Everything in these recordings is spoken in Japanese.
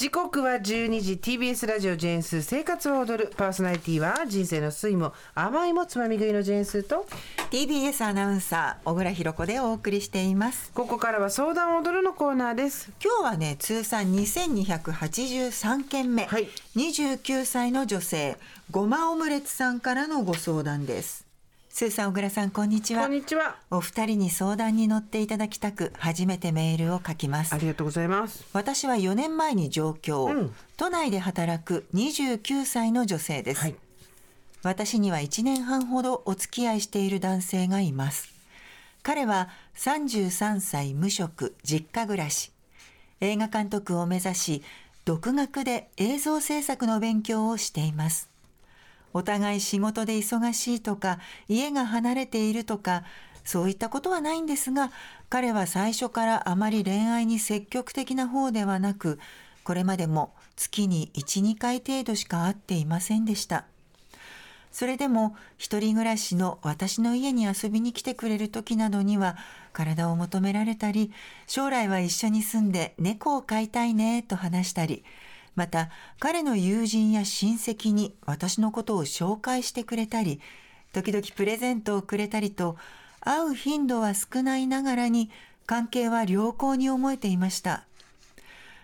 時刻は12時 TBS ラジオジェーンス生活を踊る。パーソナリティは人生の酸いも甘いもつまみ食いのジェーンスと TBS アナウンサー小倉弘子でお送りしています。ここからは相談踊るのコーナーです。今日はね通算2283件目、はい。29歳の女性ごまオムレツさんからのご相談ですスーさん小倉さんこんにちは。こんにちは。お二人に相談に乗っていただきたく初めてメールを書きます。ありがとうございます。私は4年前に上京、うん。都内で働く29歳の女性です、はい。私には1年半ほどお付き合いしている男性がいます。彼は33歳無職実家暮らし。映画監督を目指し独学で映像制作の勉強をしていますお互い仕事で忙しいとか家が離れているとかそういったことはないんですが彼は最初からあまり恋愛に積極的な方ではなくこれまでも月に12回程度しか会っていませんでした。それでも一人暮らしの私の家に遊びに来てくれる時などには体を求められたり将来は一緒に住んで猫を飼いたいねと話したりまた彼の友人や親戚に私のことを紹介してくれたり時々プレゼントをくれたりと会う頻度は少ないながらに関係は良好に思えていました。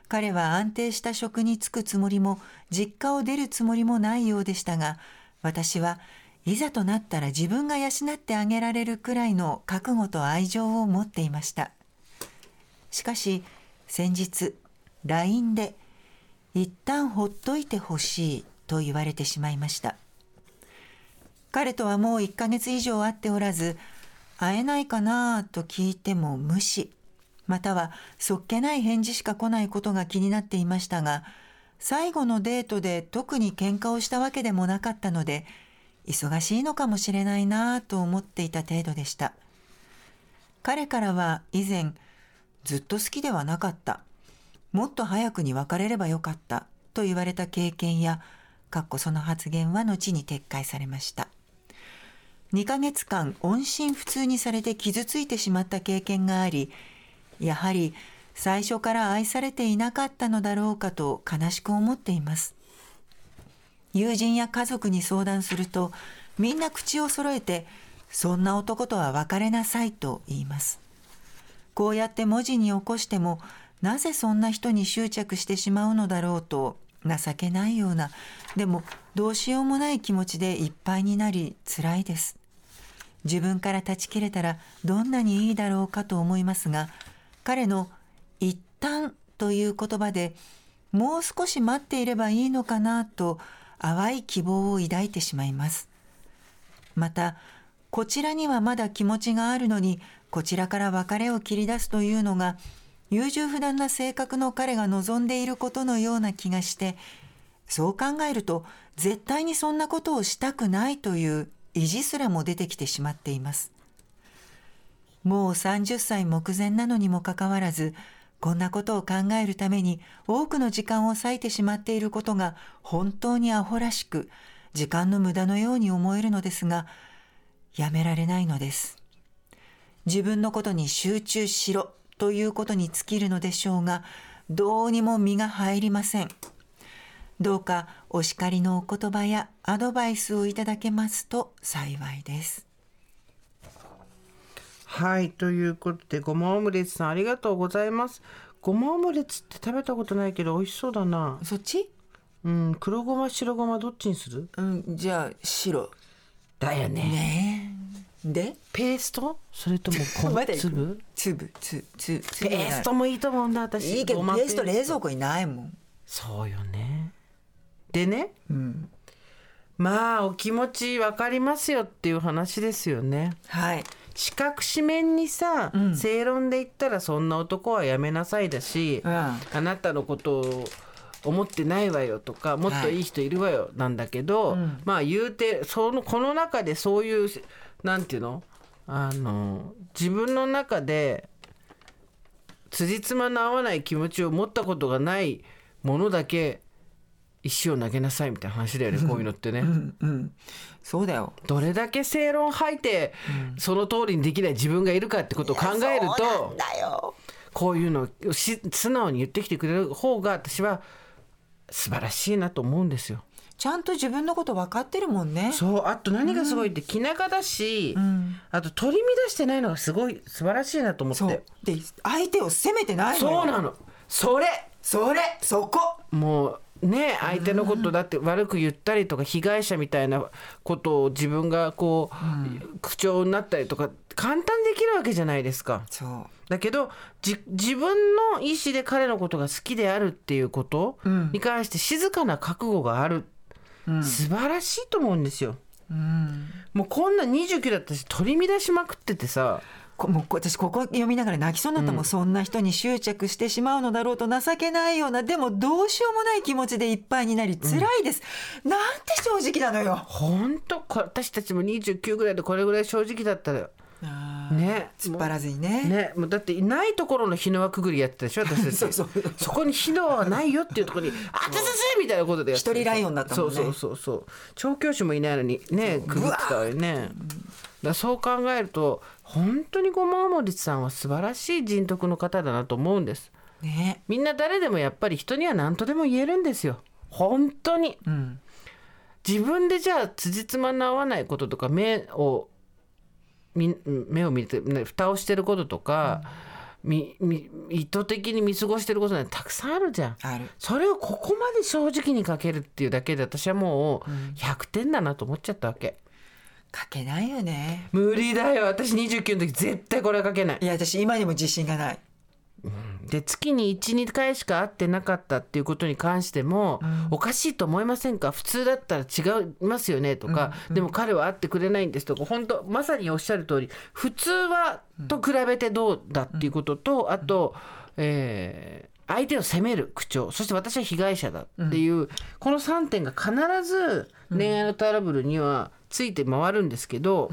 彼は安定した職に就くつもりも実家を出るつもりもないようでしたが私はいざとなったら自分が養ってあげられるくらいの覚悟と愛情を持っていました。しかし先日 LINE で「一旦ほっといてほしい」と言われてしまいました。彼とはもう1ヶ月以上会っておらず会えないかなと聞いても無視またはそっけない返事しか来ないことが気になっていましたが最後のデートで特に喧嘩をしたわけでもなかったので忙しいのかもしれないなぁと思っていた程度でした。彼からは以前ずっと好きではなかった。もっと早くに別れればよかったと言われた経験やかっこその発言は後に撤回されました。2ヶ月間音信不通にされて傷ついてしまった経験がありやはり最初から愛されていなかったのだろうかと悲しく思っています。友人や家族に相談するとみんな口を揃えてそんな男とは別れなさいと言います。こうやって文字に起こしてもなぜそんな人に執着してしまうのだろうと情けないようなでもどうしようもない気持ちでいっぱいになり辛いです。自分から断ち切れたらどんなにいいだろうかと思いますが彼の「一旦」という言葉でもう少し待っていればいいのかなと淡い希望を抱いてしまいます。またこちらにはまだ気持ちがあるのにこちらから別れを切り出すというのが優柔不断な性格の彼が望んでいることのような気がしてそう考えると絶対にそんなことをしたくないという意地すらも出てきてしまっています。もう30歳目前なのにもかかわらずこんなことを考えるために多くの時間を割いてしまっていることが本当にアホらしく時間の無駄のように思えるのですがやめられないのです。自分のことに集中しろ。ということに尽きるのでしょうがどうにも身が入りません。どうかお叱りのお言葉やアドバイスをいただけますと幸いです。はいということでごまオムレツさんありがとうございます。ごまオムレツって食べたことないけど美味しそうだな。そっち？うん黒ごま白ごまどっちにする？うんじゃあ白。だよね。ねえで？ペースト？それとも 粒？粒つつつペーストもいいと思うんだ私。いいけどペースト。冷蔵庫にないもん。そうよね。でね？うん。まあお気持ち分かりますよっていう話ですよね。はい。四角四面にさ、うん。正論で言ったらそんな男はやめなさいだし、うん。あなたのことを思ってないわよとかもっといい人いるわよなんだけど、うん。まあ言うてそのこの中でそういうなんていうの？あの自分の中で辻褄の合わない気持ちを持ったことがないものだけ石を投げなさいみたいな話だよねこういうのってね。うんうん。そうだよ。どれだけ正論吐いて、その通りにできない自分がいるかってことを考えるとこういうのをし素直に言ってきてくれる方が私は素晴らしいなと思うんですよ。ちゃんと自分のこと分かってるもんね。そうあと何がすごいって気長だし、うん。あと取り乱してないのがすごい素晴らしいなと思って。で相手を責めてないのよ。そうなの。それ。それ。そこ。もうね相手のことだって悪く言ったりとか被害者みたいなことを自分がこう、口調になったりとか簡単にできるわけじゃないですか。そう。だけどじ自分の意思で彼のことが好きであるっていうことうん。に関して静かな覚悟がある、うん素晴らしいと思うんですよ。うん。もうこんな29だったし取り乱しまくっててさ。こもう私ここ読みながら泣きそうになったもん、そんな人に執着してしまうのだろうと情けないような。でもどうしようもない気持ちでいっぱいになり辛いです、なんて正直なのよ。ほんとこ私たちも29ぐらいでこれぐらい正直だったらね。突っ張らずにね。ね。もうだっていないところの火の輪くぐりやってたでしょ 私たち。そうそう。そこに火の輪はないよっていうところに「あつつつ!」みたいなことで一人ライオンだったもんね。そうそうそうそう。調教師もいないのにねくぐってたわよね。だそう考えると本当にごまもりさんは素晴らしい人徳の方だなと思うんです。ね。みんな誰でもやっぱり人には何とでも言えるんですよ。本当に。うん。自分でじゃあ辻褄の合わないこととか目をみ目を見て、ね、蓋をしてることとか、みみ意図的に見過ごしてることなんてたくさんあるじゃん。あるそれをここまで正直に書けるっていうだけで私はもう100点だなと思っちゃったわけ。書けないよね無理だよ私29の時絶対これは書けないい。や私今にも自信がないで月に12回しか会ってなかったっていうことに関しても、おかしいと思いませんか？普通だったら違いますよねとか、でも彼は会ってくれないんですとか。本当まさにおっしゃる通り普通はと比べてどうだっていうことと、あと、えー相手を責める口調。そして私は被害者だっていう、この3点が必ず恋愛のトラブルにはついて回るんですけど、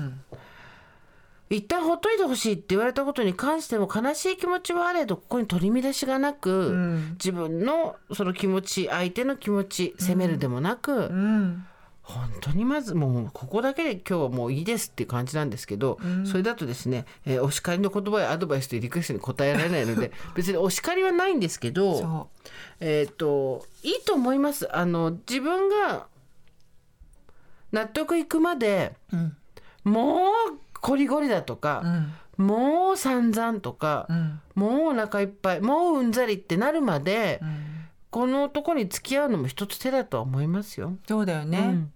一旦ほっといてほしいって言われたことに関しても悲しい気持ちはあれどここに取り乱しがなく、自分のその気持ち相手の気持ち責めるでもなく、うん。本当にまずもうここだけで今日はもういいですっていう感じなんですけど、それだとですね、えーお叱りの言葉やアドバイスというリクエストに答えられないので 別にお叱りはないんですけどそえっ、といいと思います。あの自分が納得いくまでううん。もうコリゴリだとかう、ん。もう散々とかう、ん。もうお腹いっぱいもううんざりってなるまで、うん。この男に付き合うのも一つ手だとは思いますよ。そうだよね、うん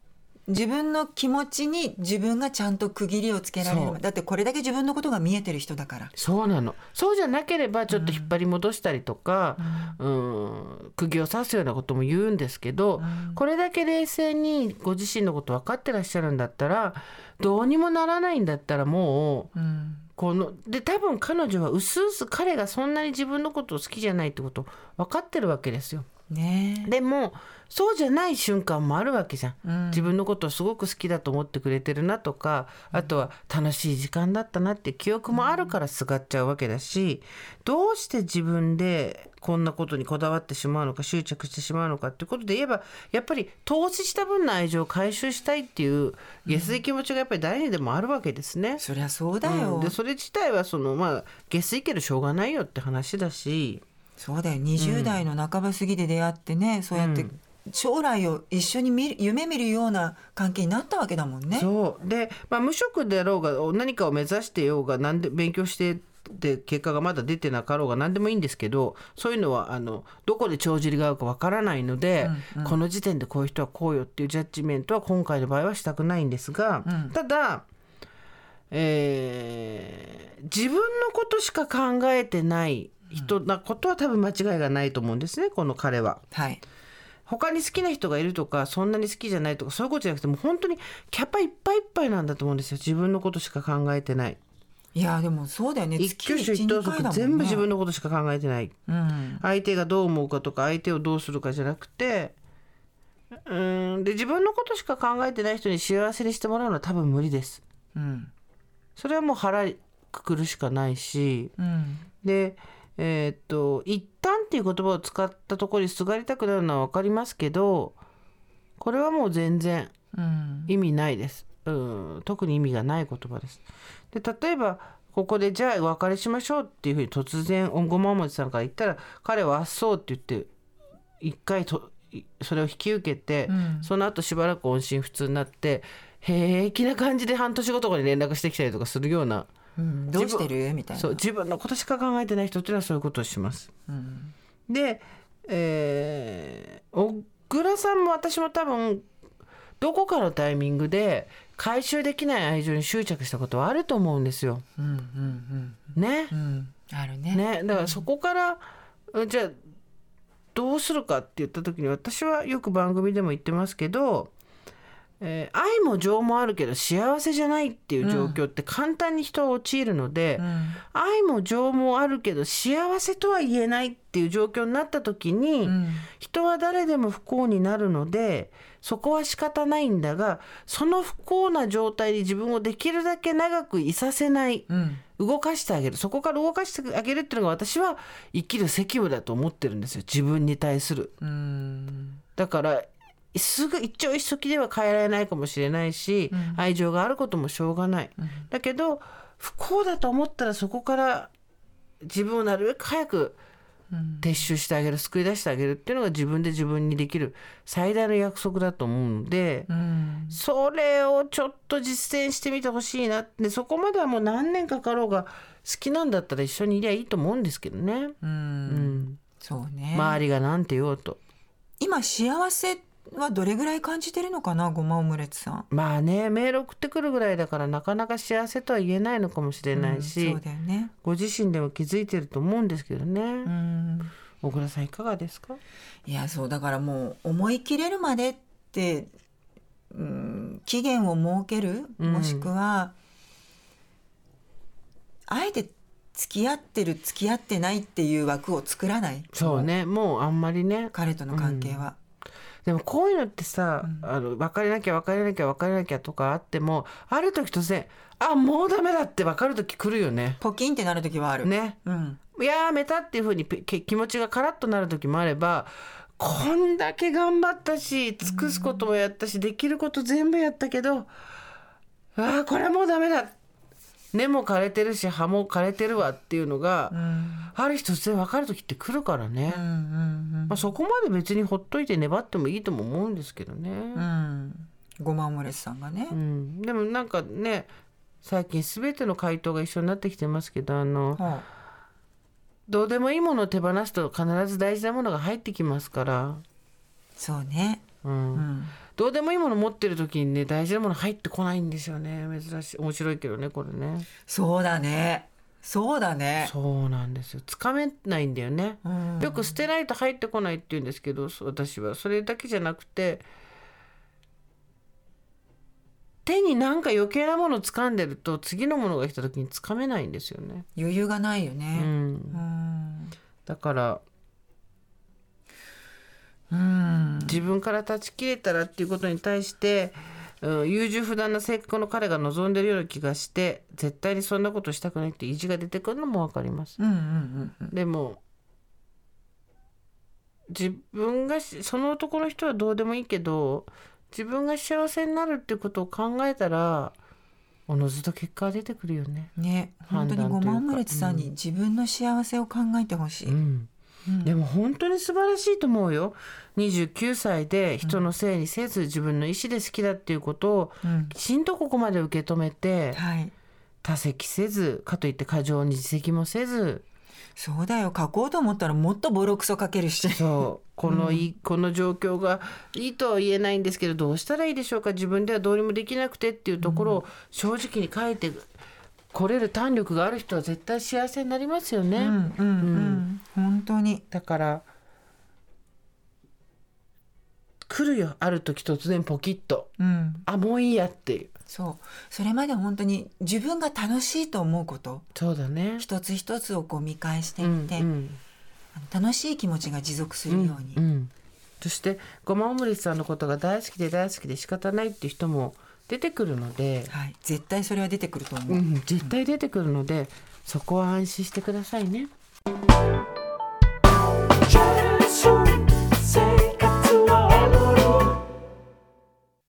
自分の気持ちに自分がちゃんと区切りをつけられる。だってこれだけ自分のことが見えてる人だから。そうなの。そうじゃなければちょっと引っ張り戻したりとか、うん、釘を刺すようなことも言うんですけど、これだけ冷静にご自身のこと分かってらっしゃるんだったらどうにもならないんだったらもううん。こので多分彼女はうすうす彼がそんなに自分のことを好きじゃないってこと分かってるわけですよ。ね。えでもそうじゃない瞬間もあるわけじゃん、うん。自分のことをすごく好きだと思ってくれてるなとかあとは楽しい時間だったなって記憶もあるからすがっちゃうわけだしどうして自分でこんなことにこだわってしまうのか執着してしまうのかっていうことで言えばやっぱり投資した分の愛情を回収したいっていう下水気持ちがやっぱり誰にでもあるわけですね。そりゃそうだよ、うん。でそれ自体はそのまあ下水けどしょうがないよって話だし。そうだよ。20代の半ば過ぎで出会ってね、そうやって将来を一緒に見る夢見るような関係になったわけだもんね。そう。で、まあ、無職であろうが何かを目指してようが何で勉強してで結果がまだ出てなかろうが何でもいいんですけどそういうのはあのどこで帳尻が合うかわからないので、この時点でこういう人はこうよっていうジャッジメントは今回の場合はしたくないんですが、うん。ただ、えー自分のことしか考えてない人なことは多分間違いがないと思うんですねこの彼は。はい。他に好きな人がいるとかそんなに好きじゃないとかそういうことじゃなくてもう本当にキャパいっぱいいっぱいなんだと思うんですよ自分のことしか考えてないいやでもそうだよね。一挙手一投足全部自分のことしか考えてないうん。相手がどう思うかとか相手をどうするかじゃなくてうーんで自分のことしか考えてない人に幸せにしてもらうのは多分無理ですうん。それはもう腹くくるしかないしうん。でえーっと一旦っていう言葉を使ったところにすがりたくなるのは分かりますけどこれはもう全然うん。意味ないです。うん、特に意味がない言葉です。で例えばここでじゃあお別れしましょうっていうふうに突然ごまもちさんから言ったら彼はあっそうって言って一回といそれを引き受けて、うんその後しばらく音信不通になって平気な感じで半年後とかに連絡してきたりとかするようなうん。どうしてる？みたいな。そう自分のことしか考えてない人っていうのはそういうことをします。うん。で、えー小倉さんも私も多分どこかのタイミングで回収できない愛情に執着したことはあると思うんですよ。うんうんねう。ん。うん。あるね。ね。だからそこから、うんじゃあどうするかって言った時に私はよく番組でも言ってますけど、えー愛も情もあるけど幸せじゃないっていう状況って簡単に人は陥るので、うん。愛も情もあるけど幸せとは言えないっていう状況になった時に、うん。人は誰でも不幸になるのでそこは仕方ないんだがその不幸な状態に自分をできるだけ長くいさせないうん。動かしてあげる。そこから動かしてあげるっていうのが私は生きる責務だと思ってるんですよ。自分に対する。うん。だからすぐ一朝一夕では変えられないかもしれないし、愛情があることもしょうがない。だけど不幸だと思ったらそこから自分をなるべく早くうん。撤収してあげる救い出してあげるっていうのが自分で自分にできる最大の約束だと思うので、うん。それをちょっと実践してみてほしいなってそこまではもう何年かかろうが好きなんだったら一緒にいりゃいいと思うんですけどね、ううん。ん、そうね。周りが何て言おうと。今幸せはどれぐらい感じてるのかなごまオムレツさん。まあねメール送ってくるぐらいだからなかなか幸せとは言えないのかもしれないし、うんそうだよね。ご自身でも気づいてると思うんですけどね、うん。小倉さんいかがですか？いやそうだからもう思い切れるまでって、うん、期限を設けるうん。もしくは、あえて付き合ってる付き合ってないっていう枠を作らない。そうね。もうあんまりね。彼との関係は、でもこういうのってさ、あの別れなきゃ別れなきゃ別れなきゃとかあってもある時突然あもうダメだって分かる時来るよね。ポキンってなる時はある、ね。うん、やめたっていうふうに気持ちがカラッとなる時もあればこんだけ頑張ったし尽くすこともやったし、できること全部やったけどああこれはもうダメだ根も枯れてるし葉も枯れてるわっていうのが、うん。ある日突然分かる時って来るからね、うんうんまあ、そこまで別にほっといて粘ってもいいとも思うんですけどね。うん。うんごまオムレツさんがね、うん、でもなんかね最近全ての回答が一緒になってきてますけどあのはどうでもいいものを手放すと必ず大事なものが入ってきますから、あそうね、うん。うん、どうでもいいもの持ってる時にね大事なもの入ってこないんですよね。珍しい。面白いけどねこれね。そうだね。そうだね。そうなんですよ。つかめないんだよね、うん。よく捨てないと入ってこないって言うんですけど私は。それだけじゃなくて手になんか余計なものを掴んでると次のものが来た時に掴めないんですよね。余裕がないようね、ん、うん。だからうん自分から断ち切れたらっていうことに対して、うん、優柔不断な性格の彼が望んでるような気がして絶対にそんなことしたくないって意地が出てくるのも分かります。うんうんうんでも自分がしその男の人はどうでもいいけど自分が幸せになるっていうことを考えたらおのずと結果が出てくるよね。ね。本当にごまオムレツさんに自分の幸せを考えてほしい、うんうん。でも本当に素晴らしいと思うよ。29歳で人のせいにせず自分の意思で好きだっていうことをうん。きちんとここまで受け止めてはい。多責せずかといって過剰に自責もせず。そうだよ。書こうと思ったらもっとボロクソ書けるし。そう。このいい、この状況がいいとは言えないんですけどどうしたらいいでしょうか？自分ではどうにもできなくてっていうところを正直に書いてこれる胆力がある人は絶対幸せになりますよね。うんうんうん、本当に。だから来るよある時突然ポキッと。うん。あもういいやっていう。そう。それまで本当に自分が楽しいと思うこと。そうだね。一つ一つをこう見返してういって、んうん。あの楽しい気持ちが持続するように、うんうん。そしてごまオムレツさんのことが大好きで大好きで仕方ないっていう人も出てくるので、はい、絶対それは出てくると思う、うん、絶対出てくるのでそこは安心してくださいね。